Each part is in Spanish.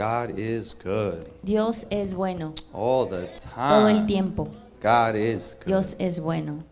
God is good Dios es bueno all the time. todo el tiempo. God is good. Dios es bueno.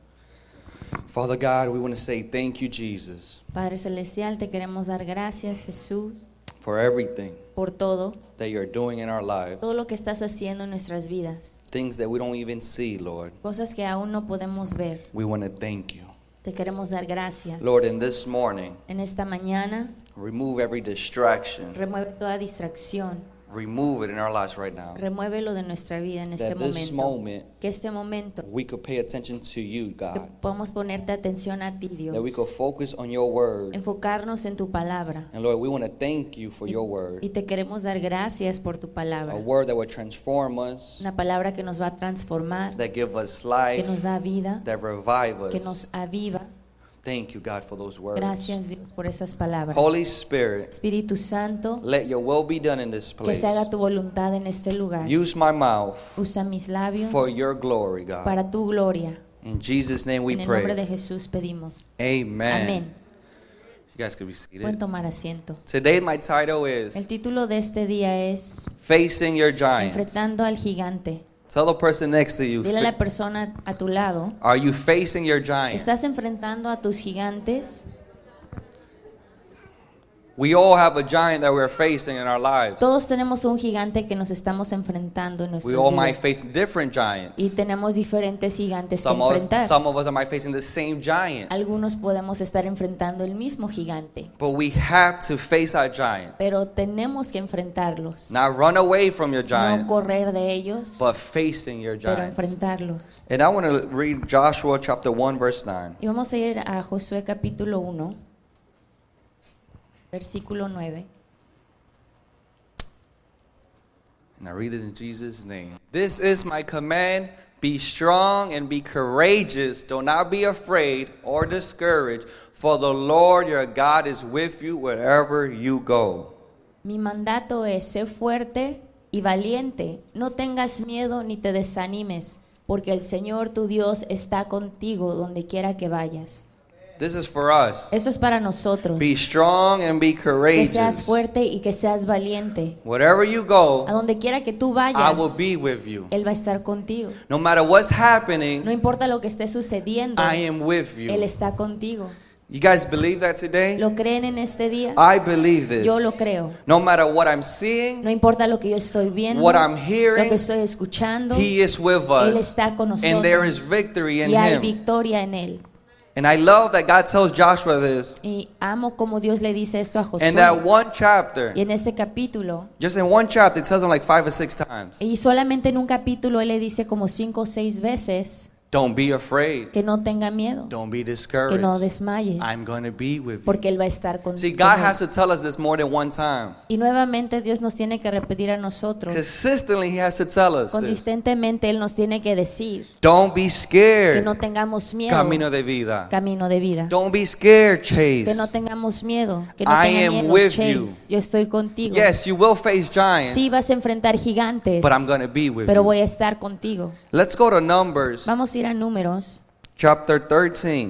Father God, we want to say thank you, Jesus, Padre Celestial, te queremos dar gracias, Jesús, for everything por todo, that you're doing in our lives. todo lo que estás haciendo en nuestras vidas, Things that we don't even see, Lord. cosas que aún no podemos ver. We want to thank you. Te queremos dar gracias. Lord, in this morning, En esta mañana, remove every distraction. remueve toda distracción, Remove it in our lives right now. remuévelo de nuestra vida en este That this momento. moment Que este momento we could pay attention to you, que God. podamos ponerte atención a ti, Dios. That we could focus on your word. Enfocarnos en tu palabra. And Lord, we want to thank you for Y, your word. y te queremos dar gracias por tu A palabra. word that will transform us, Una palabra que nos va a transformar, that give us que life, nos da vida, that revive que us. nos aviva. Thank you, God, for those words. Gracias Dios por esas palabras. Holy Spirit, Espíritu Santo, let your will be done in this que place. se haga tu voluntad en este lugar. Use my mouth Usa mis labios for your glory, God. para tu gloria. In Jesus' name we En el nombre de pray. Jesús pedimos. Amen. Amén. You guys could be Pueden seated. tomar asiento. Today my title is El título de este día es Facing Your Giants. Enfrentando al gigante. Tell the person next to you. Dile a la persona a tu lado, Are you facing your giants? ¿estás enfrentando a tus gigantes? We all have a giant that we're facing in our lives. Todos tenemos un gigante que nos estamos enfrentando en We nuestras all might vidas. face different giants. Y tenemos diferentes gigantes que Some us, enfrentar. some of us might facing the same giant. Algunos podemos estar enfrentando el mismo gigante, But we have to face our giant. pero tenemos que enfrentarlos. Not run away from your No giant, correr de ellos, but facing your pero giant. enfrentarlos. And I want to read Joshua chapter 1, verse 9. Y vamos a ir a Josué capítulo 1, versículo 9. And I read it in Jesus' name. This is my command. Be strong and be courageous. Do not be afraid or discouraged, for the Lord your God is with you wherever you go. Mi mandato es, sé fuerte y valiente, no tengas miedo ni te desanimes, porque el Señor tu Dios está contigo donde quiera que vayas. This is for us. Eso es para nosotros. Be strong and be Que seas courageous. fuerte y que seas valiente. Wherever you A go, donde quiera que tú I vayas, will be with you. Él va a estar contigo. No matter what's No happening, importa lo que esté sucediendo, I am with Él you. está contigo. You guys believe that today? ¿Lo creen en este día? I believe this. Yo lo creo. No matter what I'm seeing, No importa lo que yo estoy viendo, what I'm lo hearing, que estoy escuchando, He is with Él us. está con And there is nosotros. victory in Y hay Him. victoria en Él. And I love that God tells Joshua this. Y amo como Dios le dice esto a Josué. In that one chapter, Y en este capítulo, just in one chapter, it tells him like five or six times. y solamente en un capítulo Él le dice como cinco o seis veces Don't be afraid. que no tenga miedo, Don't be que no discouraged. desmaye, I'm going to be with you. porque Él va a estar con See, God has to tell us this more than one time. Y nuevamente Dios nos tiene que repetir a nosotros, Consistently, He has to tell us this. consistentemente Él nos tiene que decir Don't be que scared. no tengamos miedo, Camino de vida. camino de vida. Don't be scared, Que no Chase. tengamos miedo, que no I am miedo, with Chase. you. Yo estoy contigo. Yes, you will face giants, Sí, vas a enfrentar gigantes, but I'm going to be with pero you. voy a estar contigo. Let's go to Numbers Vamos a ir a números, chapter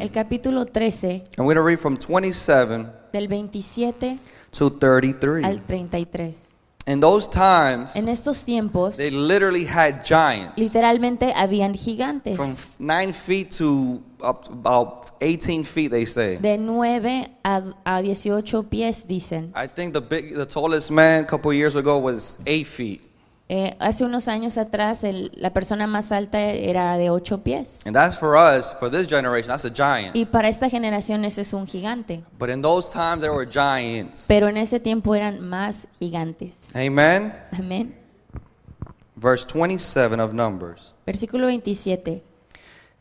el capítulo 13, And we're going to read from 27 del 27 to 33. al 33. In those times, En estos tiempos, they literally had giants literalmente habían gigantes. from 9 feet to up to about 18 feet, they say. De 9 a, a 18 pies, dicen. I think the big, the tallest man a couple years ago was 8 feet. Eh, hace unos años atrás, el- la persona más alta era de 8 pies. And that's for us, for this generation, that's a giant. Y para esta generación ese es un gigante. But in those times, there were giants. Pero en ese tiempo eran más gigantes. Amen. Amén. Verse 27 of Numbers. Versículo 27.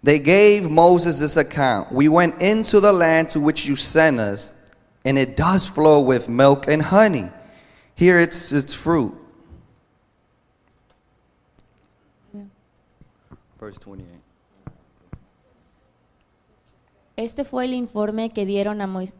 They gave Moses this account We went into the land to which you sent us, and it does flow with milk and honey. Here it's its fruit. Verse 28. Este fue el informe que dieron a Moisés.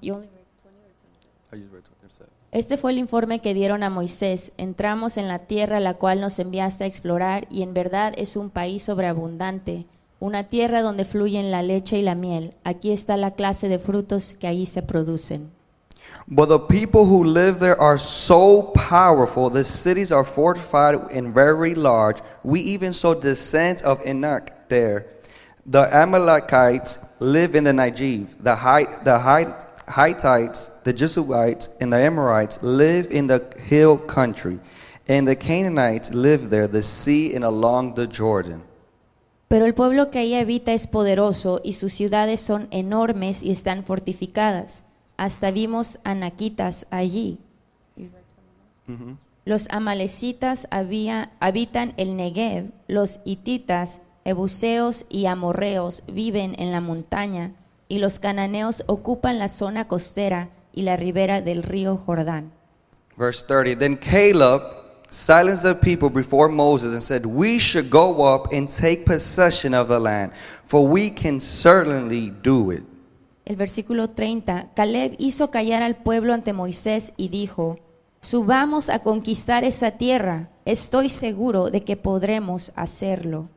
I just read 27. Este fue el informe que dieron a Moisés. Entramos en la tierra la cual nos enviaste a explorar y en verdad es un país sobreabundante, una tierra donde fluyen la leche y la miel. Aquí está la clase de frutos que ahí se producen. But the people who live there are so powerful, the cities are fortified and very large. We even saw descendants of Enoch there. The Amalekites live in the Negev. The, Hi- the Hi- Hittites, the Jesuites, and the Amorites live in the hill country. And the Canaanites live there, the sea and along the Jordan. Pero el pueblo que ahí habita es poderoso y sus ciudades son enormes y están fortificadas. Hasta vimos anaquitas allí. Los amalecitas había- habitan el Negev, los hititas, ebuseos y amorreos viven en la montaña, y los cananeos ocupan la zona costera y la ribera del río Jordán. Verse 30 Then Caleb silenced the people before Moses and said, We should go up and take possession of the land, for we can certainly do it. El versículo 30, Caleb hizo callar al pueblo ante Moisés y dijo, Subamos a conquistar esa tierra, estoy seguro de que podremos hacerlo.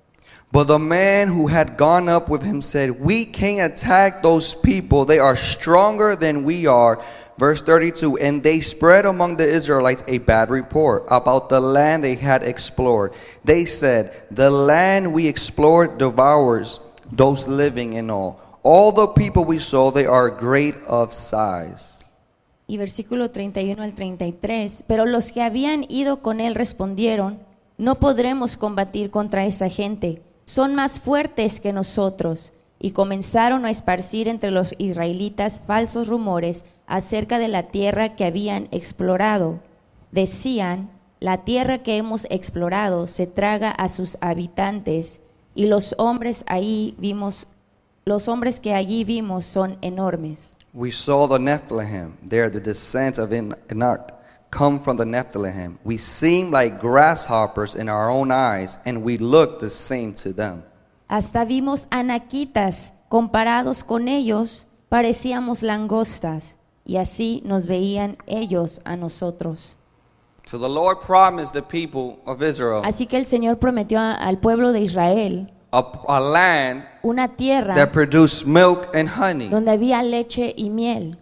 But the man who had gone up with him said, We can't attack those people. They are stronger than we are. Verse 32 And they spread among the Israelites a bad report about the land they had explored. They said, The land we explored devours those living in all. All the people we saw, they are great of size. Y versículo 31 al 33, pero los que habían ido con él respondieron, no podremos combatir contra esa gente, son más fuertes que nosotros. Y comenzaron a esparcir entre los israelitas falsos rumores acerca de la tierra que habían explorado. Decían, la tierra que hemos explorado se traga a sus habitantes, y los hombres ahí vimos, los hombres que allí vimos son enormes. We saw the Nephilim, there the descendants of En- Enoch, come from the Nephilim. We seemed like grasshoppers in our own eyes, and we looked the same to them. Hasta vimos anaquitas, comparados con ellos, parecíamos langostas, y así nos veían ellos a nosotros. So the Lord promised the people of Israel Así que el Señor prometió a- al pueblo de Israel a, a land una tierra that produced milk and honey. donde había leche y miel.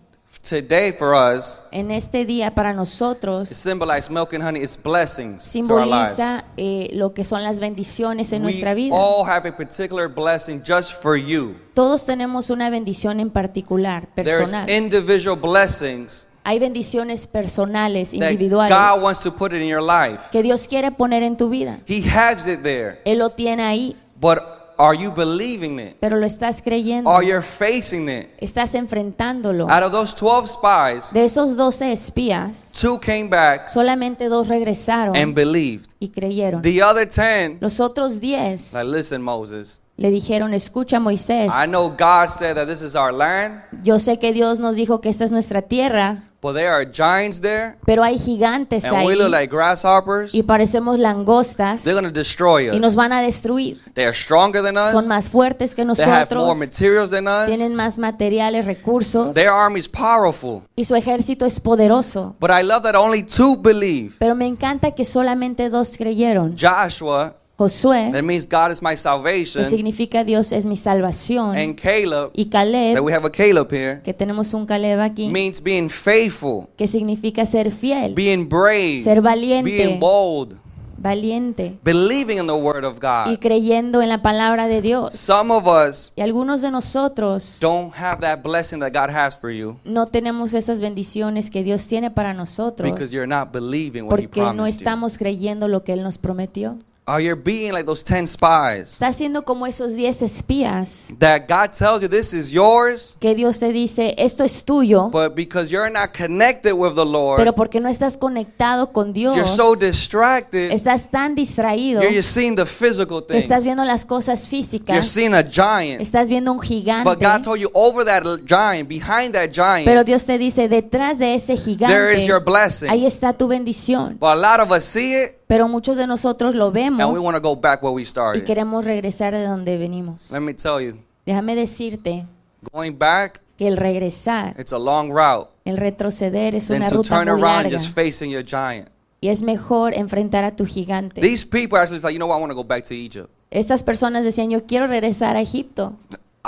Today, for us, En este día para it nosotros symbolizes milk and honey. It's blessings to our lives. simboliza eh, lo que son las bendiciones en We nuestra vida. all have a particular blessing just for you. Todos tenemos una bendición en particular, There's personal. individual blessings Hay bendiciones personales, that individuales, God wants to put it in your life. que Dios quiere poner en tu vida. He has it there. Él lo tiene ahí, But are you believing it? pero lo estás creyendo. Are you facing it? Estás enfrentándolo. Out of those 12 spies, De esos 12 espías, two came back solamente dos regresaron and believed. y creyeron. The other 10, Los otros 10 like, listen, Moses, le dijeron, escucha Moisés, I know God said that this is our land, yo sé que Dios nos dijo que esta es nuestra tierra, but there are giants there, pero hay gigantes and ahí we look like grasshoppers. y parecemos langostas They're going to destroy y nos us. van a destruir. They are stronger than Son us. más fuertes que They have more nosotros, materials than us. tienen más materiales, recursos Their army is powerful. y su ejército es poderoso. But I love that only two believe. Pero me encanta que solamente dos creyeron. Joshua, Josué, that means God is my que salvation, significa Dios es mi salvación, and Caleb, y that Caleb, we have a Caleb here, que tenemos un Caleb aquí, means being faithful, que significa ser fiel, being brave, Ser valiente. being bold, valiente believing in the word of y God. creyendo en la palabra de Dios. Some of us Y algunos de nosotros don't have that blessing that God has for you no tenemos esas bendiciones que Dios tiene para nosotros because you're not believing what He porque no promised you. estamos creyendo lo que Él nos prometió. Or you're being like those 10 spies Está siendo como esos 10 espías that God tells you this is yours, que Dios te dice, esto es tuyo, but because you're not connected with the Lord, pero porque no estás conectado con Dios, you're so distracted, estás tan distraído you're seeing the physical estás viendo las cosas You're físicas, seeing a giant. estás viendo un But gigante, God told you over that giant, behind that pero giant, Dios te dice, detrás de ese there is your gigante, blessing. ahí está tu bendición. But a lot of us see it Pero muchos de nosotros lo and we vemos want to go back where we y started. queremos regresar de donde venimos. Let me tell you, Déjame decirte going back, que el regresar, it's a long route. el retroceder es Than una to ruta turn muy around larga just facing your giant. y es mejor enfrentar a tu gigante. These people actually like, you know what, I want to go back to Egypt. Estas personas decían, yo quiero regresar a Egipto.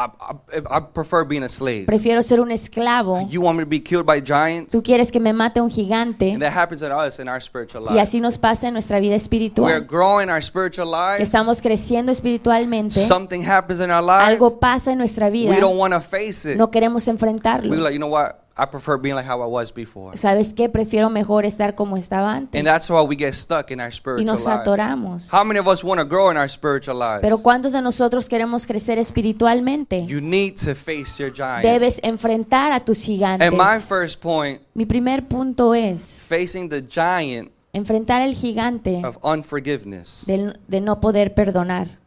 I, I, I prefer being a slave. Prefiero ser un esclavo. You want me to be killed by giants? Tú quieres que me mate un gigante. And that happens to us in our spiritual Y life. así nos pasa en nuestra vida We're espiritual. growing our spiritual Que life. estamos creciendo espiritualmente. Something happens in our life. Algo pasa en nuestra vida. We don't want to face it. No queremos We're enfrentarlo. like, you know what? I prefer being like how I was before. ¿Sabes qué? Prefiero mejor estar como estaba antes. And that's why we get stuck in our Y spiritual nos lives. atoramos. How many of us want to grow in our spiritual lives? Pero ¿cuántos de nosotros queremos crecer espiritualmente? You need to face your giant. Debes enfrentar a tus gigantes. And my first point, Mi primer punto es facing the giant enfrentar el gigante of unforgiveness. del- de no poder perdonar.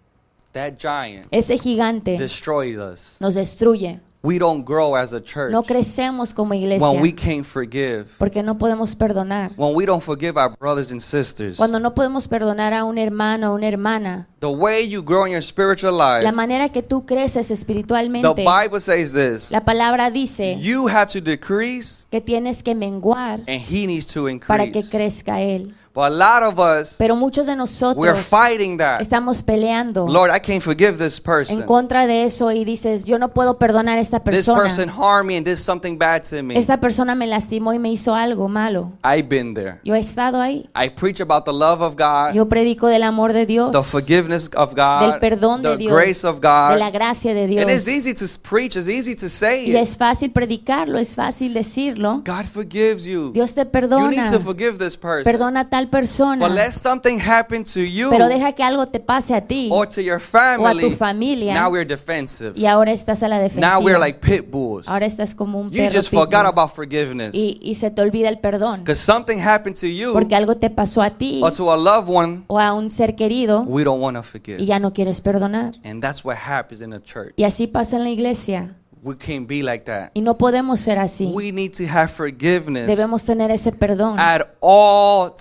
That giant Ese gigante destroys us. nos destruye. We don't grow as a church No crecemos como when we iglesia can't forgive. porque no podemos perdonar. When we don't forgive our brothers and sisters. Cuando no podemos perdonar a un hermano o una hermana, The way you grow in your spiritual la life, manera que tú creces the espiritualmente, Bible says this. la palabra dice You have to decrease que tienes que menguar and he needs to para que increase. crezca él. But a lot of us, Pero muchos de we're nosotros fighting that. estamos peleando Lord, I can't forgive this en person. contra de eso y dices, yo no puedo perdonar a esta This person persona. harmed me and did something bad to me. Esta persona me lastimó y me hizo algo malo. I've been there. Yo he estado ahí. I preach about the love of God, Yo predico del amor de Dios, the forgiveness of del God, perdón de the Dios, grace of de la God. gracia de And it's Dios. easy to preach, it's easy to say Y it. es fácil predicarlo, es fácil decirlo. God forgives you. Dios te You perdona. need to forgive this person. Perdona a tal But persona. let something happen to you Pero deja que algo te pase a ti or to your o a tu family. familia. Now we're defensive. Y ahora estás a la Now we're defensiva. like pit bulls. Ahora estás como un You perro just pitbull. forgot about forgiveness. y, y se te olvida el perdón. Because something happened to you Porque algo te pasó a ti or to a loved one, o a un ser querido we don't want to y forgive. ya no quieres perdonar. And that's what happens in the church. Y así pasa en la iglesia. We can't be like that. Y no podemos ser así. We need to have forgiveness Debemos tener ese perdón at all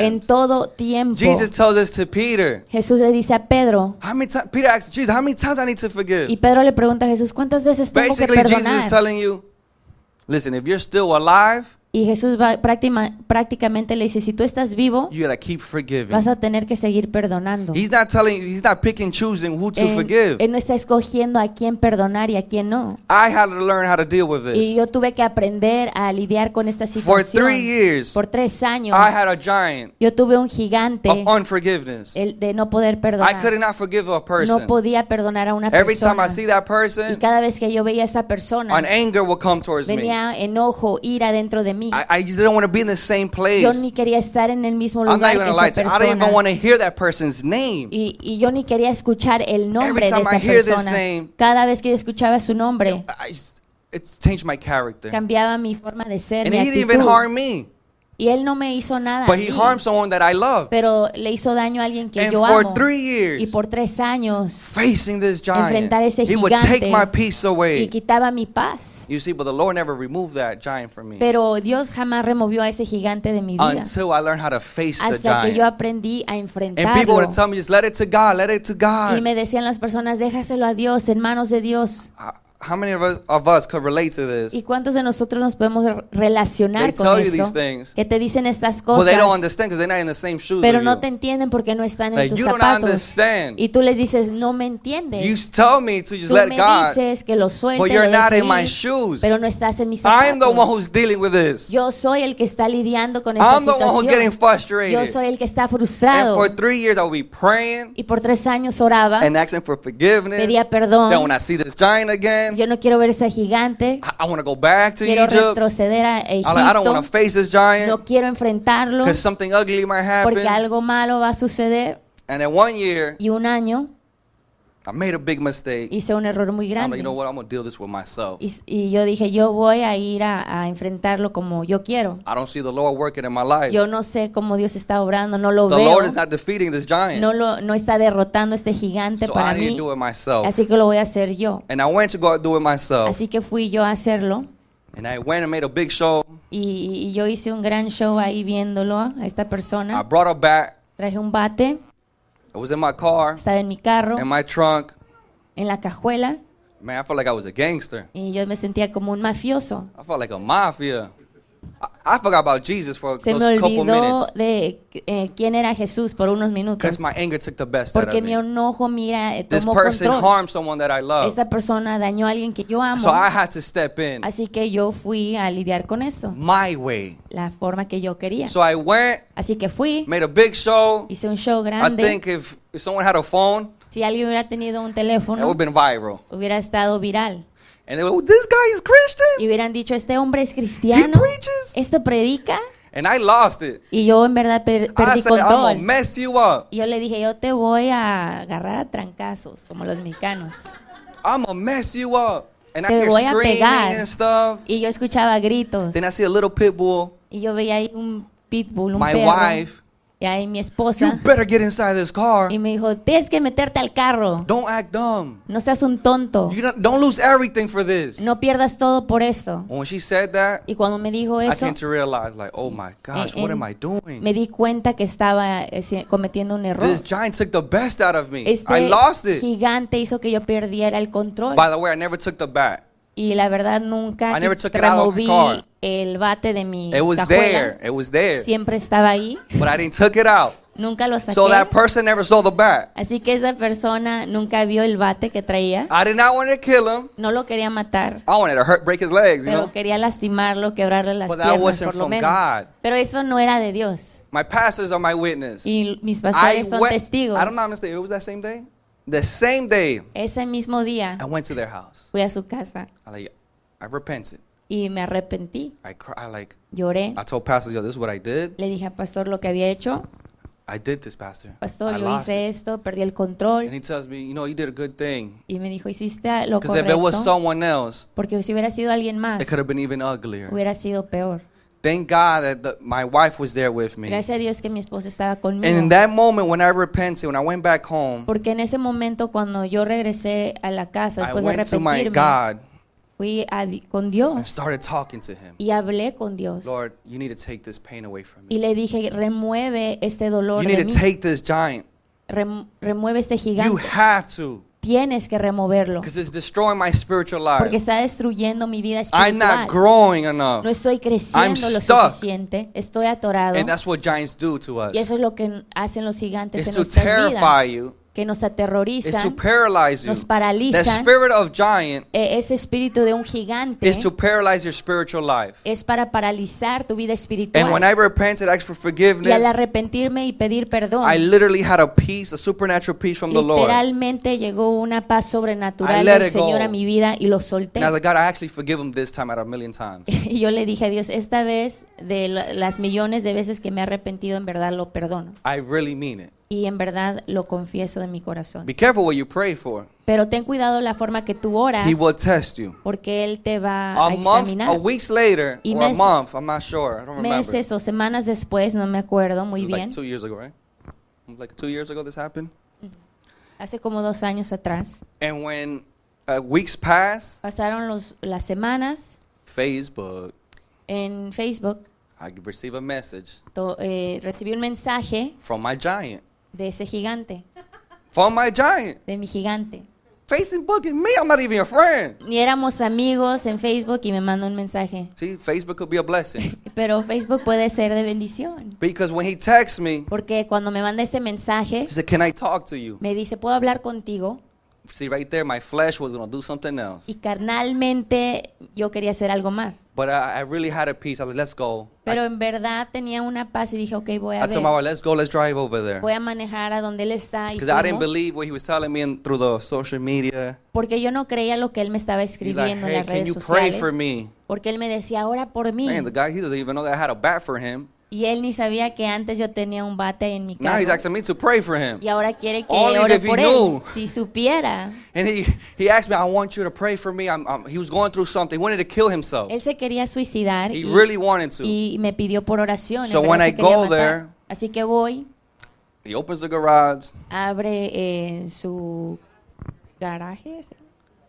en times. todo tiempo. Jesus tells us to Peter. Jesús le dice a Pedro, How many times? Peter asks Jesus, how many times I need to forgive? y Pedro le pregunta a Jesús, ¿cuántas veces tengo que Basically, Jesus is perdonar? telling you, listen, if you're still alive, Y Jesús va, práctima- prácticamente le dice, si tú estás vivo, you gotta keep forgiving. vas a tener que seguir perdonando. He's not telling he's not picking, choosing who to Él, forgive. él no está escogiendo a quién perdonar y a quién no. I had to learn how to deal with Y this. yo tuve que aprender a lidiar con esta For three years, Por tres años, I had a giant yo tuve un gigante of unforgiveness. el de no poder I could perdonar. not forgive a No person. podía perdonar a una Every time persona. I see that Y person, cada vez que yo veía a esa persona, an anger will come towards me. venía enojo, ira dentro de mí. I, I just didn't want to be in the same place. Yo ni quería estar en el mismo I'm not lugar even que gonna lie esa to you. I don't even persona. want to hear that person's name. Y, y yo ni quería escuchar el nombre de time esa I hear this persona. name- Cada vez que yo escuchaba su nombre, I just, it's changed my character. cambiaba mi forma de ser, And mi he didn't even actitud. harm me, Y él no me hizo nada. but he mí, harmed someone that I love. pero le hizo daño a alguien que And yo for amo. three Y years, por tres años facing this giant, enfrentar ese he would take gigante my peace y away. quitaba mi paz. You see, but the Lord never removed that giant from me Pero Dios jamás removió a ese gigante de mi vida until I learned how to face the hasta que yo giant. aprendí a And people enfrentarlo. would tell me, just let it to God, let it to Y God. me decían las personas, déjaselo a Dios, en manos de Dios. Uh, How many of us, of us could relate to this? ¿Y cuántos de nosotros nos podemos re- relacionar They con tell you eso? these things. Que te dicen estas cosas, they don't understand because they're not in the same shoes pero no you. te entienden porque no están en Like, tus you don't zapatos. understand. Y tú les dices, no me You entiendes. tell me to just Tú let me God, dices que lo suelte, but lo you're not deje in my ir, shoes. pero no estás en mis I'm the one zapatos. who's dealing with this. Yo soy el que está lidiando con esta I'm the one who's getting situación. frustrated. Yo soy el que está And frustrado. for three years, I'll be praying Y por tres años oraba, and asking for forgiveness. pedía Then when perdón. I see this giant again, Yo no quiero ver ese gigante. I, want to go back to Quiero Egypt. retroceder a like, I don't want to Egipto. face this giant No quiero enfrentarlo because something ugly might porque algo malo va a suceder. And then one year, Y un año I made a big mistake. hice un error muy I'm like, grande. you know what? I'm going to deal this with myself. Y, y yo dije, yo voy a ir a, a enfrentarlo como yo quiero. I don't see the Lord working in my life. Yo no sé cómo Dios está obrando, no lo The veo. Lord is not defeating this giant. No, lo, no está derrotando este gigante So para I need mí. to do it myself. Así que lo voy a hacer yo. And I went to go do it myself. Así que fui yo a hacerlo. And I went and made a big show. Y, y yo hice un gran show ahí viéndolo a esta I persona. brought her back. Traje un bate, I was in my car, estaba en mi carro, in my trunk. en la cajuela. Man, I felt like I was a gangster. Y yo me sentía como un mafioso. I felt like a mafia. I, forgot about Jesus for Se me those couple olvidó minutes de eh, quién era Jesús por unos minutos. because my anger took the best out Porque of mi me. enojo, mira, eh, This tomó person control. harmed someone that I love. Esta persona dañó a alguien que yo amo. So I had to step in Así que yo fui a lidiar con esto, my way. la forma que yo quería. So I went, Así que fui, made a big show. hice un show I grande. think if, if someone had a phone, Si alguien hubiera tenido un it would teléfono, have been viral. hubiera estado viral. And they "Oh, this guy is Y Christian. hubieran dicho, este hombre es He cristiano, preaches. esto predica. And I lost it. Y yo en verdad per- I perdí said, I'm gonna control. mess you up. Y yo le dije, yo te voy a agarrar a trancazos, como los mexicanos. I'm gonna mess you up. And I Te hear voy a screaming pegar. and stuff. Y yo escuchaba gritos. Then I see a little pit bull. Y yo veía ahí un pitbull, un My perro. wife, Y ahí mi you esposa. better get inside this car. Y me dijo, tienes que meterte al carro. Don't act dumb. No seas un tonto. You don't, don't lose everything for this. No pierdas todo por esto. When she said that, Y cuando me dijo I eso, came to realize, like, oh my gosh, en- what am I doing? me di cuenta que estaba eh, cometiendo un error. This giant took the best out of me. I Este lost it. gigante hizo que yo perdiera el control. By the way, I never took the bat. Y la verdad nunca I never qui- took it out of my removí el bate de mi It was cajuela. there. It was there. Siempre estaba ahí. But I didn't took it out. Nunca lo saqué. So that person never saw the bat. Así que esa persona nunca vio el bate que traía. I did not want to kill him. No lo quería matar. I wanted to hurt, break his legs, you Pero know. quería lastimarlo, quebrarle las But that piernas, wasn't por lo from menos. God. Pero eso no era de Dios. My pastors are my witness. Y mis I pastores son went, testigos. I don't know. It was that same day? The same day, Ese mismo día I went to their house. fui a su casa I like, I repented. y me arrepentí. I cry, I like, Lloré. I told pastors, yo, this is what I did. Le dije al pastor lo que había hecho. I did this, pastor. Pastor, I yo lost hice it. esto, perdí el And control. he tells me, you know, you did a good thing. Y me dijo, hiciste lo Because if it was correcto. someone else, Porque si hubiera sido alguien más, it could have been even uglier. hubiera sido peor. Thank God that the, my wife was there with me. Gracias a Dios que mi esposa estaba And conmigo. in that moment, when I repented, when I went back home, Porque en ese momento cuando yo regresé a la casa I después de went to my arrepentirme, God fui a con and Dios started talking to Him. y hablé con Dios. Lord, you need to take this pain away from Y me. le dije, remueve este dolor You de need mí. to take this giant. Rem- remueve este You gigante. have to. Tienes que removerlo. Because it's destroying my spiritual Porque life. está destruyendo mi vida I'm not espiritual. growing enough. No estoy creciendo I'm lo stuck. suficiente. Estoy atorado. And that's what giants do to us. Y eso es lo que hacen los gigantes It's en to nuestras terrify vidas. you. Que nos It's to aterrorizan. paralyze you. nos spirit of giant E- Ese espíritu de un gigante is to paralyze your spiritual life. es para paralizar tu vida And espiritual. when I repented, asked for y al forgiveness, arrepentirme y pedir perdón, I literally had a peace, a supernatural peace from the Lord. literalmente llegó una paz sobrenatural del go. Señor a mi vida y lo solté. And I was like, God, I actually forgive him this time out of a million times. Y yo le dije a Dios, esta vez de la- las millones de veces que me he arrepentido, en verdad lo perdono. I really mean it. Y en verdad lo confieso de mi corazón. Be careful what you pray for. Pero ten cuidado la forma que tú oras, He will test you. porque Él te va a A month, a examinar. weeks later, Y or a mes- month, I'm not sure. I don't remember. Meses o semanas después, no me acuerdo muy This bien, like two years ago, right? It was Like two years ago this happened. hace como dos años atrás, And when uh, weeks pass, pasaron los, las semanas Facebook, en Facebook, I receive a message to- eh, recibí un mensaje from my giant. De ese gigante, From my giant. de mi gigante. Facebook and me, I'm not even your friend. Ni éramos amigos en Facebook y me mandó un mensaje. See, Facebook could be a blessing. Pero Facebook puede ser de bendición. because when he texts me, Porque cuando me manda ese mensaje, he said, Can I talk to you? me dice, ¿puedo hablar contigo? See, right there, my flesh was going to do something else. Y carnalmente yo quería hacer algo más. But I, I really had a peace. I was like, Let's go. Pero I, en verdad tenía una paz y dije, ok, voy a I told my ver. wife, Let's go, let's drive over there. Voy a manejar a donde él está. Y Because I didn't fuimos, believe what he was telling me in, through the social media. porque yo no creía lo que él me estaba He's like, escribiendo en Hey, las can redes you pray sociales. for me? Porque él me decía, ora por mí. Man, the guy, he doesn't even know that I had a bat for him. Y él ni sabía que antes yo tenía un bate en mi Now he's carro. asking me to pray for him. Y ahora quiere que Only ore if he por él. knew. Si supiera. And he, he asked me, I want you to pray for me. I'm, I'm, he was going through something. He wanted to kill himself. Él se quería suicidar He y, really wanted to. y me pidió por oración. en So verdad when se I quería go matar. there- Así que voy, He opens the garage, abre eh, su garaje ¿sí?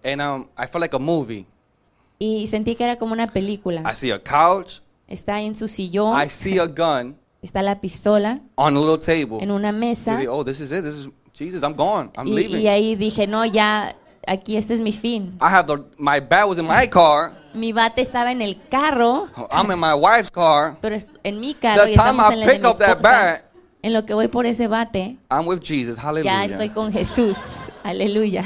and um, I felt like a movie. y sentí que era como una película. I see a couch. Está en su sillón, I see a gun está la pistola on a little table. en una mesa Maybe, oh, this is it. This is Jesus. I'm gone. I'm y, leaving. y ahí dije, no, ya, aquí este es mi fin. I have the my bat was in my car. Mi bate estaba en el carro, I'm in my wife's car. pero es- en mi carro The y time I en de pick up that bat, En lo que voy por ese bate, I'm with Jesus. ya Hallelujah. estoy con Jesús. Aleluya.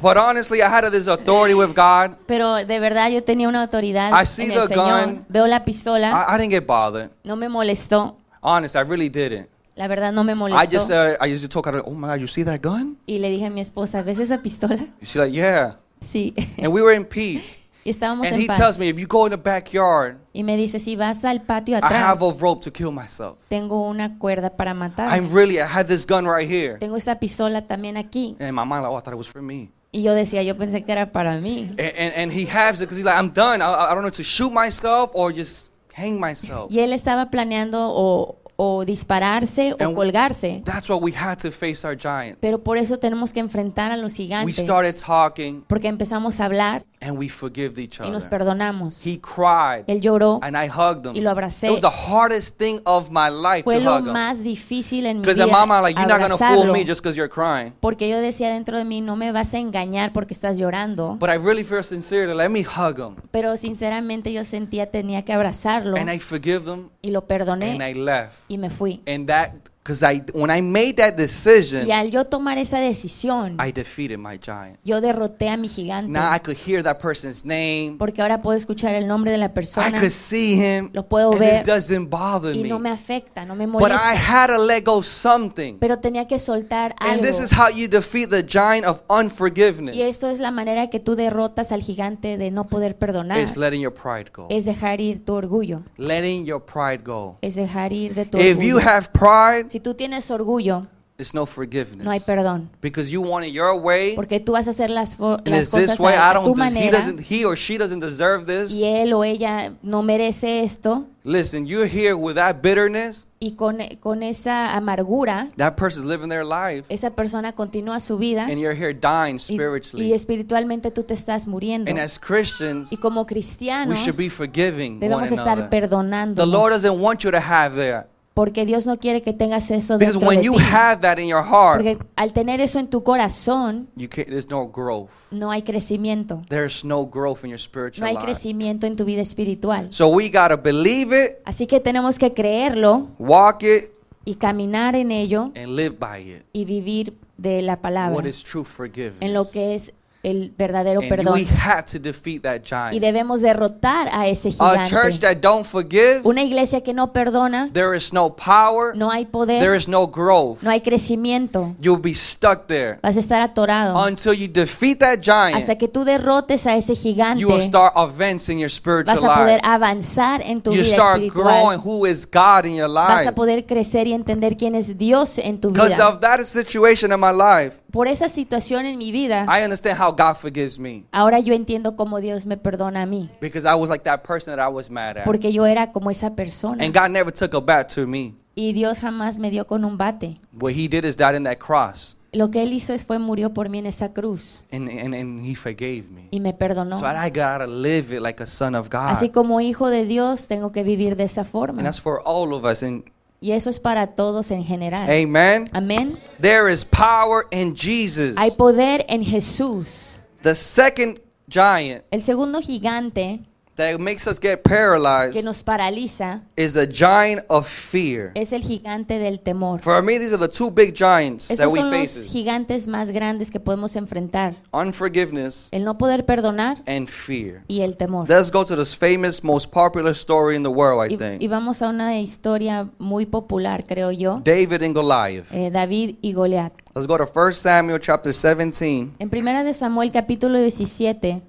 But honestly, I had this authority with God. Pero de verdad yo tenía una autoridad I see en el the Señor. gun. Veo la pistola, I, I didn't get bothered. no me molestó. Honest, I really didn't. La verdad no me molestó. I just uh, I just told her, "Oh my God, you see that gun?" y le dije a mi esposa, ¿ves esa pistola? She's like, "Yeah." Sí. And we were in peace. y estábamos And en he paz. tells me, "If you go in the backyard, Y me dice, si vas al patio I atrás, have a rope to kill myself. tengo una cuerda para matar. I'm really, I have this gun right here." Tengo esta pistola también aquí. And in my mind, like, "Oh, I thought it was for me." Y yo decía, yo pensé que era para mí. And and, and he has it because he's like, "I'm done. I, I don't know to shoot myself or just hang myself." Y él estaba planeando o, o dispararse o colgarse. That's why we had to face our giants. Pero por eso tenemos que enfrentar a los We gigantes. started talking Porque empezamos a hablar and we forgived each y nos other. perdonamos. He cried Él lloró. and I hugged him. y lo abracé. It was the hardest thing of my life Fue to lo hug him. más difícil en mi Because vida. mind, like, you're not gonna fool me just you're crying. Porque yo decía dentro de mí, no me vas a engañar porque estás llorando. But I really feel sincere let me hug him. Pero sinceramente yo sentía tenía que abrazarlo And I forgive them y lo and perdoné I left. y me fui. And that, because I, when I made that decision, Y al yo tomar esa decisión, I defeated my giant. yo derroté a mi Now I gigante. could hear that person's name. Porque ahora puedo escuchar el nombre de la I persona could see him. Lo puedo and ver it doesn't bother y no me afecta, no me But I molesta. had to let go something. Pero tenía que soltar And algo. this is how you defeat the giant of unforgiveness. Y esto es la manera que tú derrotas al gigante de no poder perdonar. It's letting your pride go. Es dejar ir tu orgullo. Letting your pride go. Es dejar ir de tu If you have pride, Si tú tienes orgullo, it's no forgiveness. no hay perdón. Because you want it your way, Porque tú vas a hacer las, cosas way. A, tu he manera doesn't. He or she doesn't deserve this. y él o ella no merece esto Listen, you're here with that bitterness. y con, con esa amargura That person's living their life, esa persona continúa su vida and you're here dying y, y spiritually. espiritualmente tú te estás muriendo. And as Christians, Y como we cristianos should be forgiving debemos estar perdonando. The Lord doesn't want you to have that. Porque Dios no quiere que tengas eso Because dentro when de you ti. have that in your heart, Porque al tener eso en tu corazón, you can't, there's no growth. no hay crecimiento. There's no growth in your No spiritual hay life. crecimiento en tu vida espiritual. So we got to believe it, Así que tenemos que creerlo walk it, y caminar en ello and live by it. y vivir de la palabra, What is true forgiveness? en lo que es el verdadero and perdón. we have to defeat that Y giant. debemos derrotar a ese A church gigante. that don't forgive, Una iglesia que no perdona, there is no power, no hay there poder, is no growth. no hay crecimiento. You'll be stuck there Vas a estar atorado until you defeat that hasta giant. que tú derrotes a ese gigante. You will start advancing your spiritual Vas a poder life. avanzar en tu You vida start growing who is God in your Vas life. a poder crecer y entender quién es Dios en tu vida. of that situation in my life, Por esa situación en mi vida, I understand how God forgives me. ahora yo entiendo cómo Dios me perdona a mí. Because I was like that person that I was mad at. Porque yo era como esa persona. And God never took a bat to me. Y Dios jamás me dio con un bate. What he did is died in that cross. Lo que Él hizo fue murió por mí en esa cruz. And, and, and he forgave me. Y me perdonó. So I gotta live it like a son of God. Así como hijo de Dios tengo que vivir de esa And forma. that's for all of us. And Y eso es para todos en general. amen. Amén. There is power in Jesus. Hay poder en Jesús. The second giant El segundo gigante that makes us get paralyzed que nos paraliza is a giant of fear. es el gigante del temor. For me, these are the two big giants that Esos we son los face: gigantes más grandes que podemos enfrentar. unforgiveness El no poder perdonar and fear. y el temor. Let's go to this famous, most popular story in the world, I Y, y think. vamos a una historia muy popular, creo yo. David and Goliath. eh, David y Goliat. Let's go to 1 Samuel chapter 17. En primera de Samuel capítulo 17.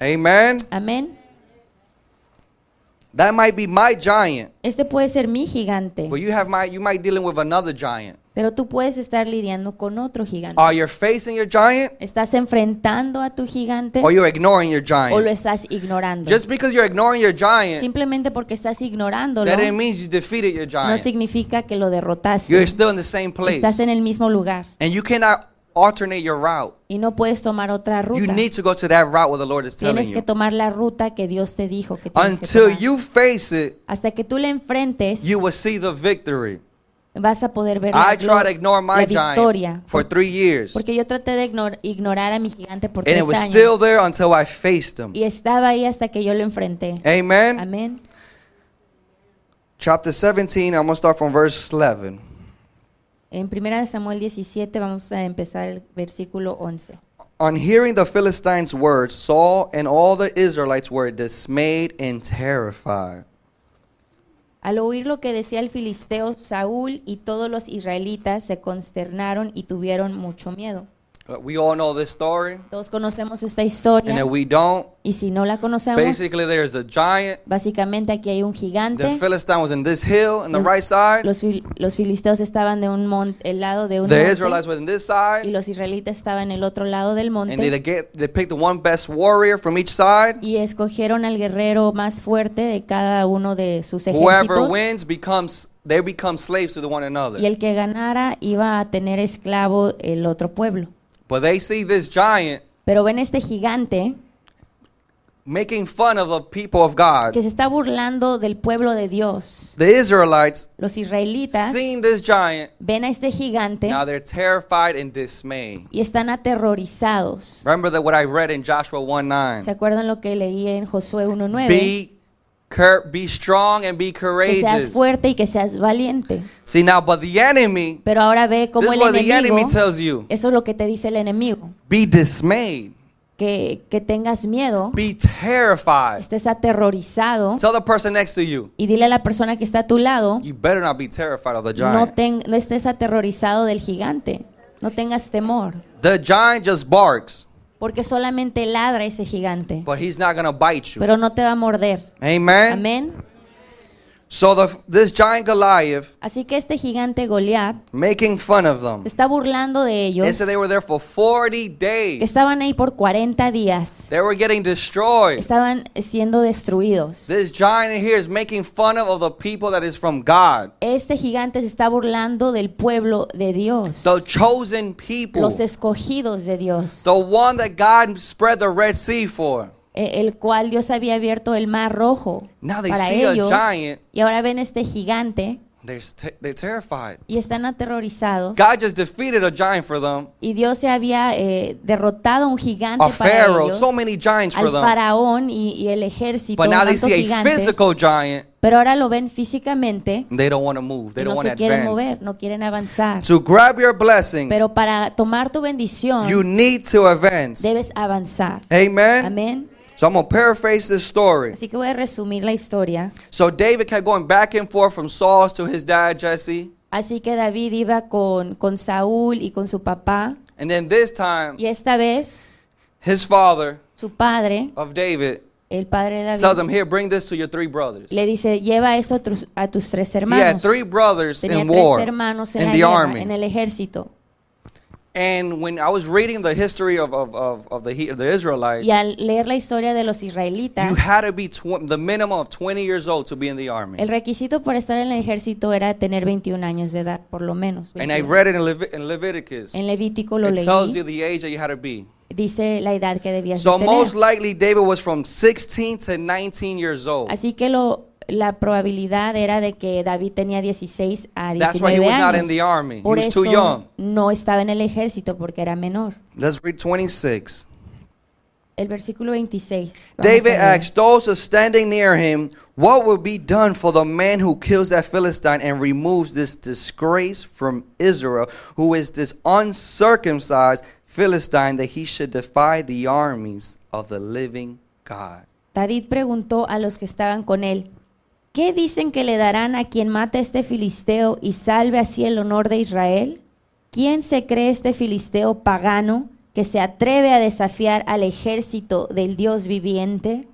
Amen. Amén. That might be my giant, Este puede ser mi gigante, but you have my you might dealing with another giant. pero tú puedes estar lidiando con otro gigante. Are you facing your giant ¿Estás enfrentando a tu gigante or you're ignoring your o lo giant? estás ignorando? Just because you're ignoring your giant, Simplemente porque estás ignorándolo that it means you defeated your no giant. significa que lo derrotaste. You're still in the same place. Estás en el mismo lugar And you cannot alternate your route. y no puedes tomar otra You ruta. need to go to that route where the Lord is telling Tienes que you. tomar la ruta que Dios te dijo que tienes que Until tomar. you face it, Hasta que tú le enfrentes, you will see the victory. vas a poder ver la, I tried to ignore my la victoria. giant for three years. Porque yo traté de ignor- ignorar a mi gigante por And it tres was still años. there until I faced him. Y estaba ahí hasta que yo lo enfrenté. Amen. Amén. Chapter 17, I'm going to start from verse 11. En 1 Samuel 17 vamos a empezar el versículo 11. On hearing the Philistines' words, Saul and all the Israelites were dismayed and terrified. Al oír lo que decía el filisteo, Saúl y todos los israelitas se consternaron y tuvieron mucho miedo. Uh, We all know this story. Todos conocemos esta And historia if we don't, y si no la conocemos, basically there's a giant. básicamente aquí hay un The gigante. Philistine was in this hill on the right side. Los, fil- los filisteos estaban de un monte, el lado de un The monte Israelites were in this y side. los israelitas estaban en el otro lado del And they, monte get, they picked the one best warrior from each side. y escogieron al guerrero más fuerte de cada uno de sus Whoever ejércitos wins becomes, they become slaves to the one another. y el que ganara iba a tener esclavo el otro pueblo. But they see this giant Pero ven este gigante making fun of the people of God. que se está burlando del pueblo de Dios. The Israelites, Los israelitas seeing this giant, ven a este gigante now they're terrified and dismayed. y están aterrorizados. Remember that what I read in Joshua 1 ¿Se 9. acuerdan lo que leí en Josué 1.9? Be, cur- be strong and be Que seas courageous. fuerte y que seas valiente. See now, but the enemy, Pero ahora ve cómo el what the enemy enemigo, tells you. eso es lo que te dice el enemigo, Be dismayed. que, que tengas miedo, Be terrified. estés aterrorizado Tell the person next to you, y dile a la persona que está a tu lado, you better not be terrified of the no, giant. ten- no estés aterrorizado del gigante, no tengas temor, The giant just barks, porque solamente ladra ese gigante, but he's not bite you. pero no te va a morder. Amen. Amén. So the, this giant Goliath Así que este gigante Goliat making fun of them. se está burlando de ellos, It said they were there for 40 que days. estaban ahí por 40 días, They were getting destroyed. estaban siendo destruidos. This giant here is making fun of, of the people that is from God, Este gigante se está burlando del pueblo de Dios, the chosen people, los escogidos de Dios, the one that God spread the Red Sea for. Eh, el cual Dios había abierto el mar rojo Now they para see a ellos. giant. Y ahora ven este gigante They're, they're terrified. y están aterrorizados. God just defeated a giant for them, Y Dios se había eh, derrotado a un gigante a para pharaoh, ellos, so many giants for al them. faraón y, y el ejército, But now they tantos see a gigantes. physical giant, Pero ahora lo ven físicamente they don't want to move. y They no don't want to se quieren advance. mover, no quieren avanzar. To grab your blessings, Pero para tomar tu bendición you need to advance. debes avanzar. Amen. Amén. So I'm gonna paraphrase this story. Así que voy a resumir la historia. So David kept going back and forth from Saul to his dad Jesse, Así que David iba con, con Saúl y con su papá. and then this time Y esta vez his father su padre, of David el padre de tells him, David, "Here, bring this to your three brothers." le dice, lleva esto a tus, a tus tres He had hermanos. three brothers Tenía in tres war hermanos en in la the guerra, army. en el ejército. And when I was reading the history of of, of, of the the Israelites, Y al leer la historia de los you israelitas, had to be tw- the minimum of 20 years old to be in the army. el requisito para estar en el ejército era tener 21 años de edad, por lo menos. And I 21. read it in, Levi- in Leviticus. En Levítico lo It tells you leí, the age that you had to be. dice la edad que debías de So most tener. likely David was from 16 to 19 years old. Así que lo, la probabilidad era de que David tenía 16 a That's why he 19 was not in años. Por eso no estaba en el ejército porque era menor. Let's read 26. El versículo 26. vamos a David asked those who are standing near him, What will be done for the man who kills that Philistine and removes this disgrace from Israel, who is this uncircumcised Philistine, that he should defy the armies of the living God? David preguntó a los que estaban con él, ¿qué dicen que le darán a quien mate a este filisteo y salve así el honor de Israel? ¿Quién se cree este filisteo pagano que se atreve a desafiar al ejército del Dios viviente?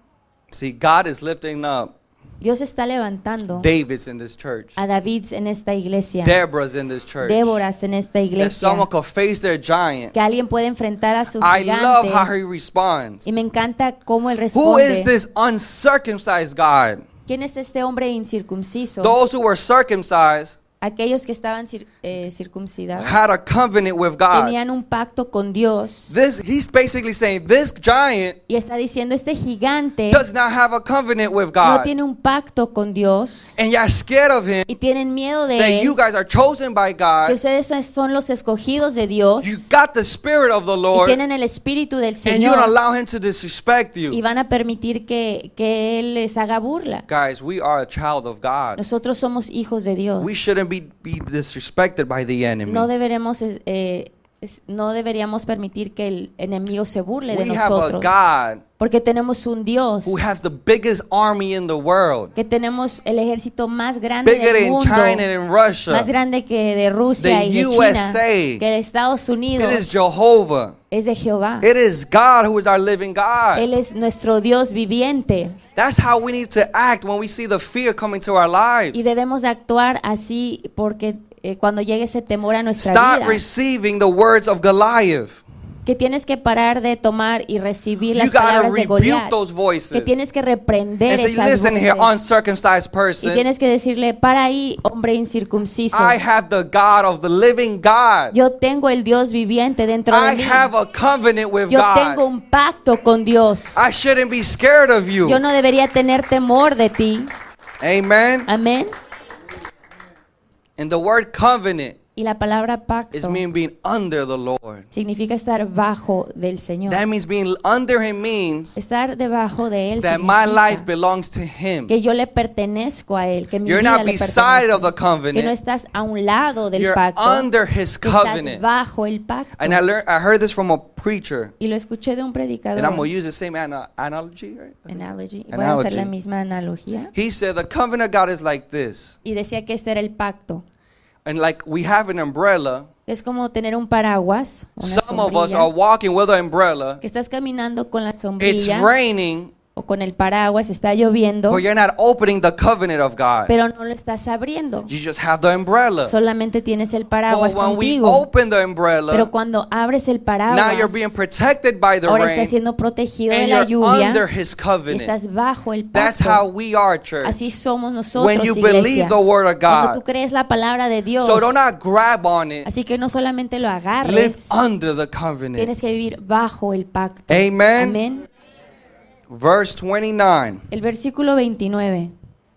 See, God is lifting up Dios está levantando David's in this church, a David en esta iglesia, Deborah's in this church, Déboras en esta that iglesia, someone could face their giant. que alguien puede enfrentar a su I love how gigante. he responds. Y me encanta cómo él Who is this uncircumcised God? ¿Quién es este hombre incircunciso? Those who were circumcised aquellos que estaban cir- eh, circuncidados had a covenant with God. tenían un pacto con Dios. This he's basically saying this giant Y está diciendo, este gigante does not have a covenant with no God. tiene un pacto con Dios And you're scared of him y tienen miedo de that él, you guys are chosen by que God. ustedes son los escogidos de Dios You got the spirit of the y Lord tienen el espíritu del and you don't Señor allow him to disrespect y you. van a permitir que, que Él les haga burla. Guys, we are a child of God. Nosotros somos hijos de Dios. We shouldn't be, be disrespected by the enemy. No deberemos, eh, no deberíamos permitir que el enemigo se burle de We have a nosotros. God Porque tenemos un Dios who has the biggest army in the world. que tenemos el ejército más grande Bigger del than mundo, China and más Russia. grande que de Rusia The y de USA. China, que de Estados It Unidos, is Jehovah. es de Jehová. It is God who is our living God. Él es nuestro Dios viviente That's how we need to act when we see the fear coming to our y lives. debemos de actuar así porque eh, cuando llegue ese temor a nuestra Stop vida, receiving the words of Goliath. que tienes que parar de tomar y recibir You las gotta palabras de Goliat, que tienes que reprender say, esas listen here, voces uncircumcised y person. tienes que decirle, para ahí, hombre incircunciso. I have the God of the living God. Yo tengo el Dios viviente dentro de I mí. have a covenant with Yo tengo God. un pacto con Dios. I shouldn't be scared of Yo you. no debería tener temor de ti. Amen. Amén. And the word covenant Y la palabra pacto is mean being under the Lord. significa estar bajo del Señor. That means being under Him means Estar debajo de Él that my life belongs to Him. que yo le pertenezco a Él, que mi You're vida not le beside of the Que no covenant. estás a un lado del You're pacto, under His que estás covenant. bajo el pacto. And I learned, I heard this from a preacher, Y lo escuché de un predicador. and I'm gonna use the same ana- analogy, right? Analogy. Voy a hacer la misma analogía. He said the covenant of God is like this, Y decía que este era el pacto. And like we have an umbrella. Es como tener un paraguas, una Some of us sombrilla, are walking with an umbrella. que estás caminando con la sombrilla. It's raining, o con el paraguas, está lloviendo, but you're not opening the covenant of God. pero no lo estás abriendo. You just have the umbrella. Solamente tienes el But paraguas when we contigo. open the umbrella, Pero cuando abres el now paraguas, you're being protected by the ahora rain, estás siendo protegido de and la you're under lluvia His y covenant. estás bajo el That's how pacto. we are, church. Así somos nosotros, When you iglesia. believe the word of Cuando tú God, crees la palabra de Dios, so do not grab on it. así que no solamente lo Live agarres, under the covenant. tienes que vivir bajo el pacto. Amen. Amén. Verse 29. El versículo 29.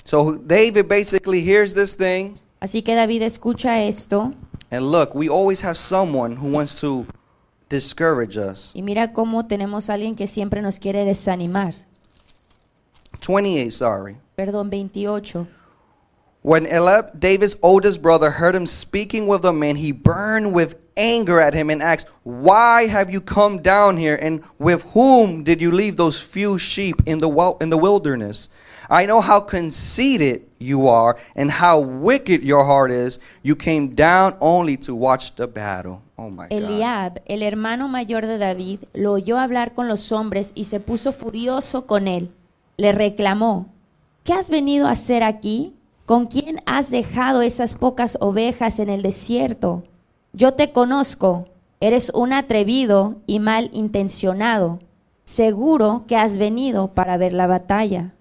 So David basically hears this thing, Así que David escucha esto and look, we always have someone who wants to discourage us. y mira cómo tenemos a alguien que siempre nos quiere desanimar. 28, sorry. Perdón, 28. When Eliab, David's oldest brother, heard him speaking with the man, he burned with anger at him and asked, Why have you come down here? And with whom did you leave those few sheep in the, in the wilderness? I know how conceited you are and how wicked your heart is. You came down only to watch the battle. Oh my God. Eliab, el hermano mayor de David, lo oyó hablar con los hombres y se puso furioso con él. Le reclamó, ¿qué has venido a hacer aquí? ¿Con quién has dejado esas pocas ovejas en el desierto? Yo te conozco, eres un atrevido y mal intencionado. Seguro que has venido para ver la batalla.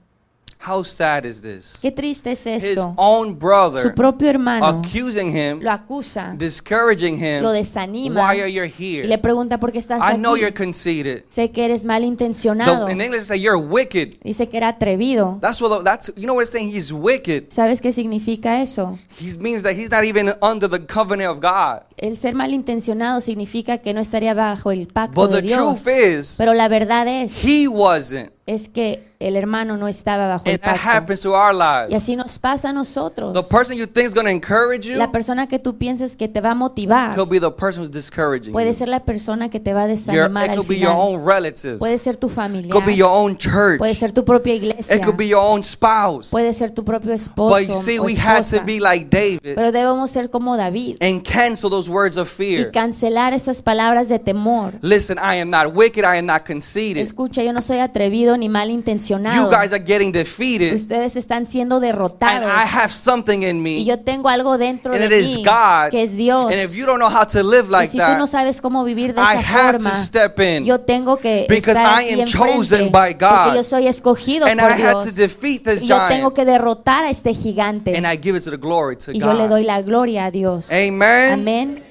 How sad is this? Qué triste es His esto. own brother Su propio hermano accusing him, lo acusa, discouraging him. lo desanima Why are you y here? le pregunta por qué estás I know you're aquí. conceited. Sé que eres malintencionado. The, in English, say you're wicked. Dice que era atrevido. That's what that's you know what it's saying. He's wicked. ¿Sabes qué significa eso? He means that he's not even under the covenant of God. El ser malintencionado significa que no estaría bajo el pacto But de the Dios. truth is, Pero la verdad es, he wasn't, es que el hermano no estaba bajo el and that pacto. happens to our Y lives. así nos pasa a nosotros. The person you think is going to encourage you La persona que tú piensas que te va a motivar could be the person who's discouraging puede you. ser la persona que te va a Your, desanimar it al could be your final. own relatives. Puede ser tu familiar. could be your own church. Puede ser tu propia iglesia. It could be your own spouse. Puede ser tu propio esposo But you see, o we had to esposa. be like David Pero debemos ser como David and cancel those words of y fear. cancelar esas palabras de temor. Listen, I am not wicked, I am not conceited. Escucha, yo no soy atrevido ni You malintencionado. guys are getting defeated, Ustedes están siendo and derrotados. I have something in Y me, yo tengo algo dentro and de it is mí God. que es Dios. And if you don't know how to live y like si tú no that, sabes cómo vivir de I esa have forma, to step in. yo tengo que Because estar I am chosen enfrente, by God. porque yo soy escogido And por I had to Dios. defeat this Y yo tengo giant, que derrotar a este gigante. and I give it to the glory to y yo le doy God. la gloria a Dios. Amen. Amén.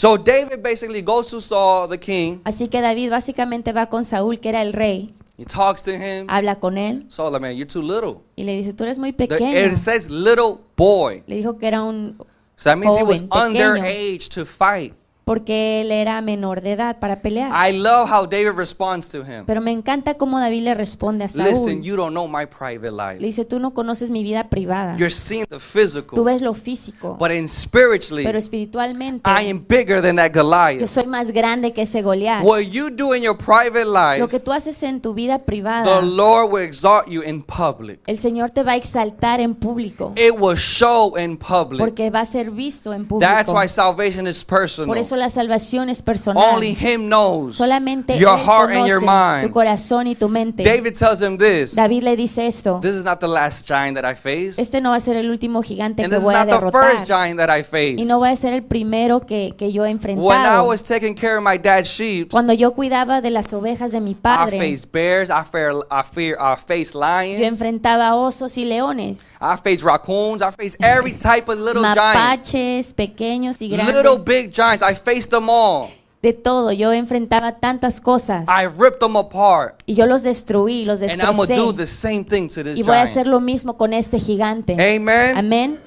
So David basically goes to Saul, the king. Así que David básicamente va con Saúl, que era el rey, He talks to him. habla con él Saul, like, man, you're too little. y le dice, tú eres muy The- pequeño. it says little boy. Le dijo que era un So that means he was Joven, pequeño. underage to fight. Porque él era menor de edad para pelear. I love how David responds to him. Pero me encanta cómo David le responde a Listen, Saúl. you don't know my private Le life. dice, tú no conoces mi vida privada. You're seeing the Tú physical, ves lo físico, but in spiritually, pero espiritualmente I am bigger than that yo Goliath. soy más grande que ese Goliat. What you do in your private Lo life, que tú haces en tu vida the privada, Lord will exalt you in public. el Señor te va a exaltar en público, It will show in public. porque va a ser visto en That's público. why salvation is Por personal. Eso la salvación es personal. Only Him knows Solamente your Él heart and your conoce tu mind. corazón y tu mente. David tells him this. David le dice esto. This is not the last giant that I. Este no va a ser el último gigante And que this is voy a not the first derrotar. giant that I Y no va a ser el primero que, que yo he When I was taking care of my dad's sheep, Cuando yo cuidaba de las ovejas de mi I padre, faced bears, I fear, I fear, I faced yo lions, enfrentaba osos y leones, I faced raccoons, I faced every type of little giant, mapaches pequeños y grandes, little big giants. I faced them all. de todo. Yo enfrentaba tantas cosas I ripped them apart, y yo los destruí, los and I'm gonna do the same thing to this Y voy a hacer giant. lo mismo con este gigante. Amen. Amén.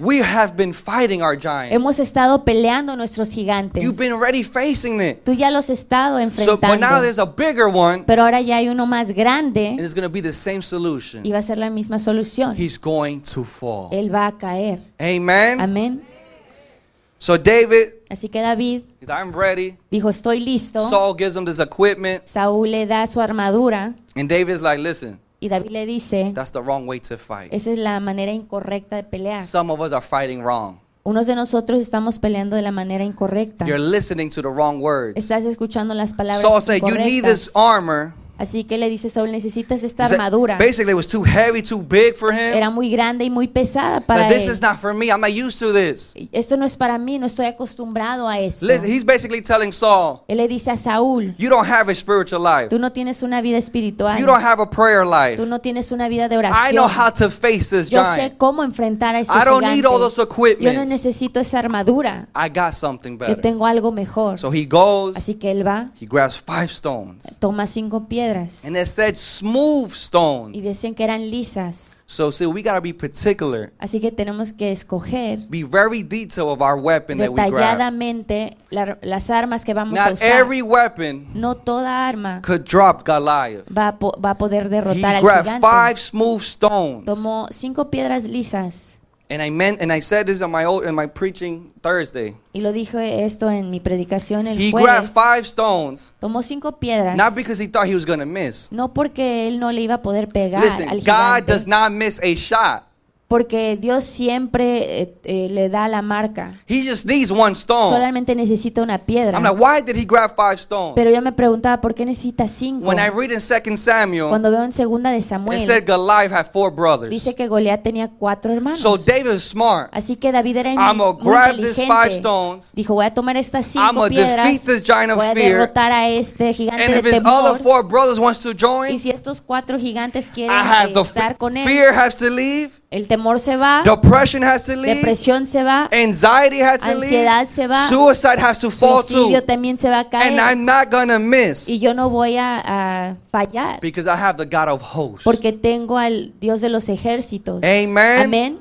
We have been fighting our giants. Hemos estado peleando nuestros gigantes. You've been already facing it. Tú ya los has estado So, but now enfrentando. there's a bigger one, Pero ahora ya hay uno más and grande it's gonna be the same solution. y va a ser la misma solución. He's going to fall. Él va a caer. Amen. Amén. So David, Así que David he's, I'm ready. dijo, estoy listo. Saul gives him this equipment, Saúl le da su armadura and David's like, listen, y David le dice, that's the wrong way to fight. esa es la manera incorrecta de pelear. Some of us are fighting wrong. Unos de nosotros estamos peleando de la manera incorrecta. You're listening to the wrong words. Estás escuchando las palabras Saul said, you need this incorrectas. armor. Así que le dice Saúl, necesitas esta armadura. Basically, it was too heavy, too big for him. Era muy grande y muy pesada para Like, this él. is not for me. I'm not used to this. Esto no es para mí, no estoy acostumbrado a esto. Listen, he's basically telling Saul, Él le dice a Saúl, you don't have a spiritual life. tú no tienes una vida espiritual. You don't have a prayer life. Tú no tienes una vida de I oración. know how to face this Yo sé cómo enfrentar a este I don't need gigante. all those Yo no necesito esa armadura. I got something Yo better. tengo algo mejor. So he goes, Así que él va, he grabs five stones. toma cinco piedras And it said smooth y stones. decían que eran lisas. So we gotta be particular. Así que tenemos que escoger Be very detailed of our weapon that we grab. la- las armas que vamos a Not usar. every weapon No toda arma could drop Goliath. va a, po- va a poder He derrotar al grabbed gigante. five smooth stones. Tomó cinco piedras lisas And I meant, and I said this on my old, in my preaching Thursday. y lo dije esto en mi predicación el He grabbed jueves. five stones, Tomó cinco piedras. not because he thought he was gonna miss. No porque él no le iba a poder pegar Listen, al God gigante, does not miss a shot. Porque Dios siempre eh, eh, le da la marca. He just needs one stone. Solamente necesita una piedra. I'm like, why did he grab five stones? Pero yo me preguntaba, ¿por qué necesita cinco? When I read in 2 Samuel, Cuando veo en segunda de it Samuel, said Goliath had four brothers. dice que Goliat tenía cuatro hermanos. So David is smart. Así que David era I'm muy grab these five inteligente. stones. Dijo, voy a tomar estas I'm cinco gonna piedras, defeat this giant of voy a fear. derrotar a este gigante And de if his other four brothers wants to Y join, si estos cuatro gigantes quieren estar con él, fear has to leave, el temor se va, depression has to leave, depresión se va, anxiety has to ansiedad leave, se va, suicide has to fall suicidio too. también se va a And caer. I'm not gonna miss Y yo no voy a, fallar, because I have the God of hosts. porque tengo al Dios de los ejércitos. Amen. Amén.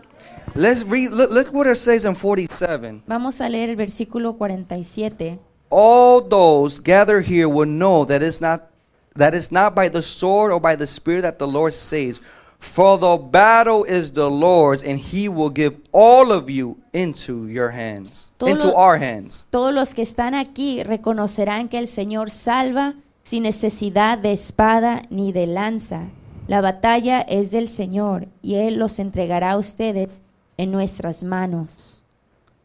Let's read. Look, look what it says in 47. Vamos a leer el versículo 47. All those gathered here will know that it's not that it's not by the sword or by the spear that the Lord saves. For the battle is the Lord's, and He will give all of you into your hands, Todo into lo- our hands. Todos los que están aquí reconocerán que el Señor salva sin necesidad de espada ni de lanza. La batalla es del Señor y Él los entregará a ustedes en nuestras manos.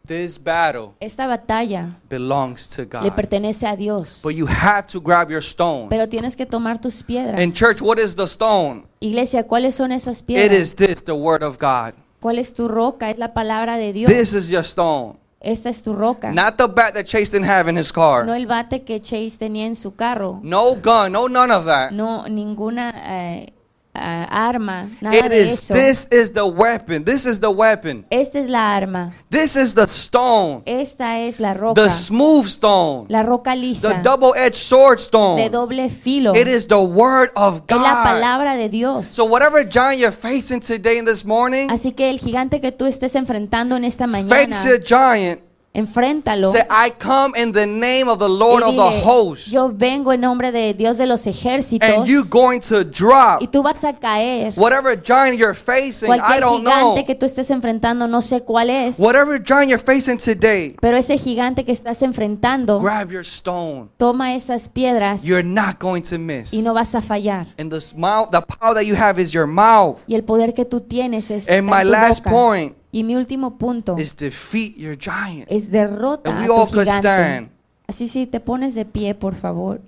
This battle Esta batalla belongs to le God. pertenece a Dios. But you have to grab your stone. Pero tienes que tomar tus piedras. In church, what is the stone? Iglesia, ¿cuáles son esas It piedras? is this, the word of God. ¿Cuál es tu roca? Es la palabra de Dios. This is your stone. Esta es tu roca. Not the bat that Chase didn't have in his car. No el bate que Chase tenía en su carro. No gun, no none of that. No ninguna eh, Eh, arma, nada It de is eso. this is the weapon. This is the weapon. Esta es la arma. This is the stone. Esta es la roca. The smooth stone. La roca lisa. The double-edged sword stone. De doble filo. It is the word of Es la God. palabra de Dios. So whatever giant you're facing today and this morning, Así que el gigante que tú estés enfrentando en esta mañana, face your giant. Enfréntalo. Say, I come in the name of the Lord y of the dile, hosts. yo vengo en nombre de Dios de los ejércitos And you going to drop y tú vas a caer. whatever giant you're facing. I Cualquier don't know. gigante que tú estés enfrentando, no sé cuál es, Whatever giant you're facing today, pero ese gigante que estás enfrentando, grab your stone. toma esas piedras You're not going to miss. y no vas a fallar. And the mouth, the power that you have is your mouth. Y el poder que tú tienes es And my tu last boca. point Y mi último punto is defeat your giant. es derrota And a we tu all could gigante. stand. Así sí, te pones de pie, por favor.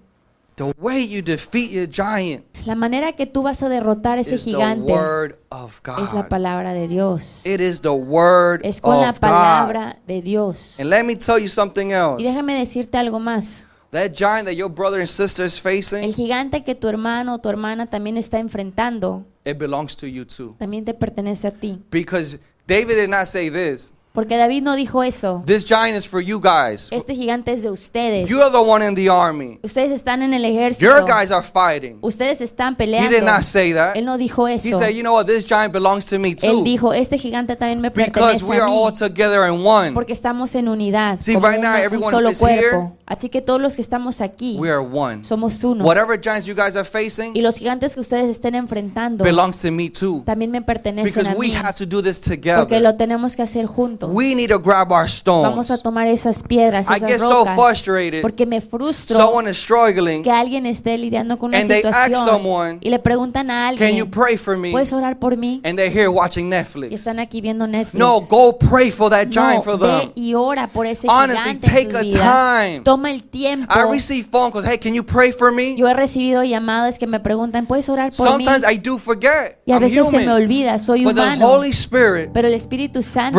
The way you defeat your giant La manera que tú vas a derrotar ese is the gigante word of es la palabra de Dios. It is the word Es con la of God. palabra de Dios. And let me tell you something Y else. déjame decirte algo más. That giant that your brother and sister is El facing, gigante que tu hermano o tu hermana también está enfrentando, it belongs to you too. también te pertenece a ti. Because David did not say this. Porque David no dijo eso. This giant is for you guys. Este gigante es de ustedes. You are the one in the army. Ustedes están en el ejército. Your guys are fighting. Ustedes están He peleando. did not say that. Él no dijo He eso. said, you know what, this giant belongs to me Él too. dijo, este gigante también me Because pertenece we a are mí. all together in one. Porque estamos en unidad. See, como right now, un everyone solo is here. cuerpo. Así que todos los que estamos aquí We are one. somos uno. Whatever giants you guys are Y facing los gigantes que ustedes estén enfrentando belongs to me too. también me pertenecen Because a we mí. have to do this Porque together. lo tenemos que hacer juntos. We need to grab our Vamos a stones. tomar esas piedras, I esas get so rocas. frustrated. Porque me frustro Someone is struggling. que alguien esté lidiando con una And they ask situación someone, y le preguntan a Can you alguien, pray for me? ¿puedes orar por mí? And they're here watching Y Netflix. están aquí viendo Netflix. No, go pray for that No, giant for ve them. y ora por ese Honestly, gigante take a vidas. time. Toma el tiempo. I receive phone calls. Hey, can you pray for me? Yo he recibido llamadas que me preguntan, ¿puedes orar por mí? Sometimes I do forget. Y a I'm veces se me olvida, soy But the. Holy Spirit Pero el Espíritu Santo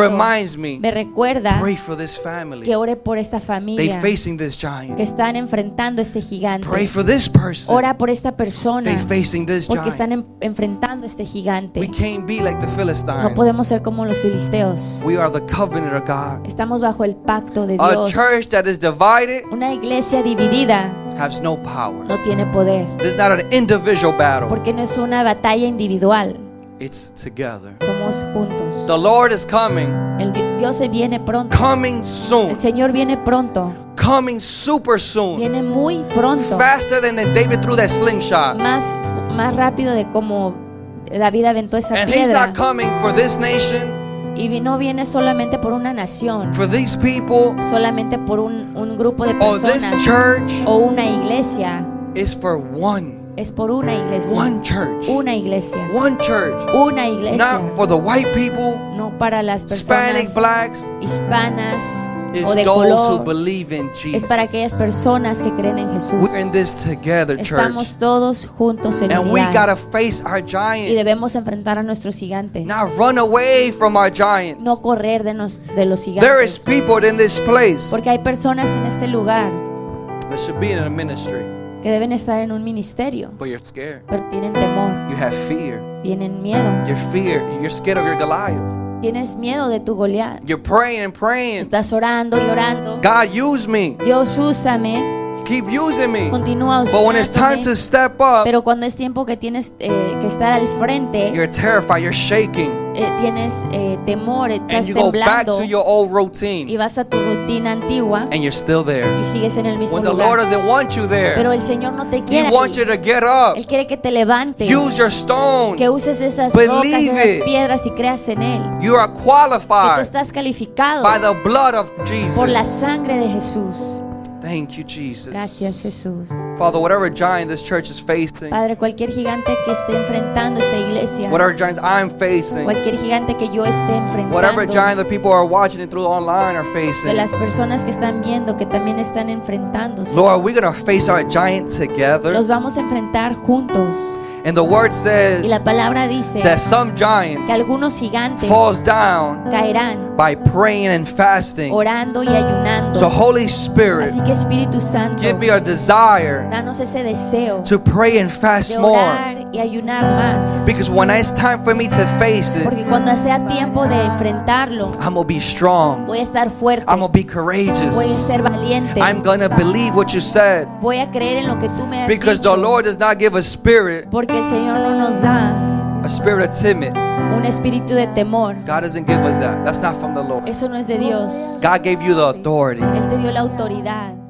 reminds me, me recuerda pray for this family. que ore por esta familia facing this que giant. están enfrentando este gigante. Pray for this person. Ora por esta persona They facing this porque están giant. en- enfrentando este We gigante. can't be like the No Philistines. podemos ser como los filisteos. We are the covenant of God. Estamos bajo el pacto de A Dios. church that is divided Una iglesia dividida has no power. no tiene poder This is not an individual battle. porque no es una batalla individual. It's together. Somos juntos. The Lord is coming. El Di- Dios se viene pronto. Coming soon. El Señor viene pronto. Coming super soon. Viene muy pronto. Faster than David threw that slingshot. Más, más rápido de como David aventó esa And he's piedra. not coming for this nation, Y no viene solamente por una nación, for these people, solamente por un, un grupo de or this personas church. o una iglesia. It's for one. Es por una iglesia. One church. Una iglesia. One church. Una iglesia. Not for the white people, No para las Hispanic, personas blacks. hispanas It's o de those who color. believe in Es para aquellas Jesus. personas que creen en Jesús. We're in this together, Estamos church. todos juntos en And we unidad. gotta face our Y giant. debemos enfrentar a nuestros gigantes. Not run away from our giants. No correr de, nos- de los There is gigantes. people in this place Porque hay personas en este lugar that should be in a ministry, que deben estar en un ministerio, but you're scared. pero tienen temor, You have fear. tienen miedo. You're fear. You're scared of your Goliath. Tienes miedo de tu Goliat. You're praying and praying. Estás orando y orando. God, use me. Dios, úsame. Keep using me. Continúa But when it's time to step up, Pero cuando es tiempo que tienes eh, que estar al frente, you're terrified. You're shaking. Eh, tienes eh, temor, And estás you go back temblando to your old y routine. vas a tu rutina antigua And you're still there. y sigues en el mismo When the Lord lugar. doesn't want you Pero there, el Señor no te He quiere. wants you to get up. Él quiere que te levantes, Use your stones. que uses esas Believe rocas, esas piedras y creas en Él. You are Que tú qualified estás calificado by the blood of por la Jesus. sangre de Jesús. Thank you, Jesus. Gracias Jesús. Father, whatever giant this church is facing, Padre, cualquier gigante que esté enfrentando esta iglesia, whatever giants I'm facing, cualquier gigante que yo esté whatever enfrentando, giant the people are watching it through online are de facing, las personas que están viendo que también están enfrentándose, Lord, we're to face our giant together. los vamos a enfrentar juntos. And the word Y says la palabra dice that some que giants algunos gigantes falls down caerán by praying and fasting. orando y ayunando. So Holy Spirit, Así que Espíritu Santo, give me a desire danos ese deseo to pray and de fast more. y ayunar más. Because when it's time for me to face it, Porque cuando sea tiempo de enfrentarlo, I'm going to be strong. voy a estar fuerte, I'm going to be voy a courageous. ser valiente, I'm going to believe what you said. voy a creer en lo que tú me has Because the. Lord does not give a spirit, Porque el Señor no nos da a spirit of timid. un espíritu de temor. God doesn't give us that. That's not from the Lord. Eso no es de Dios. God gave you the authority. Él te dio la autoridad.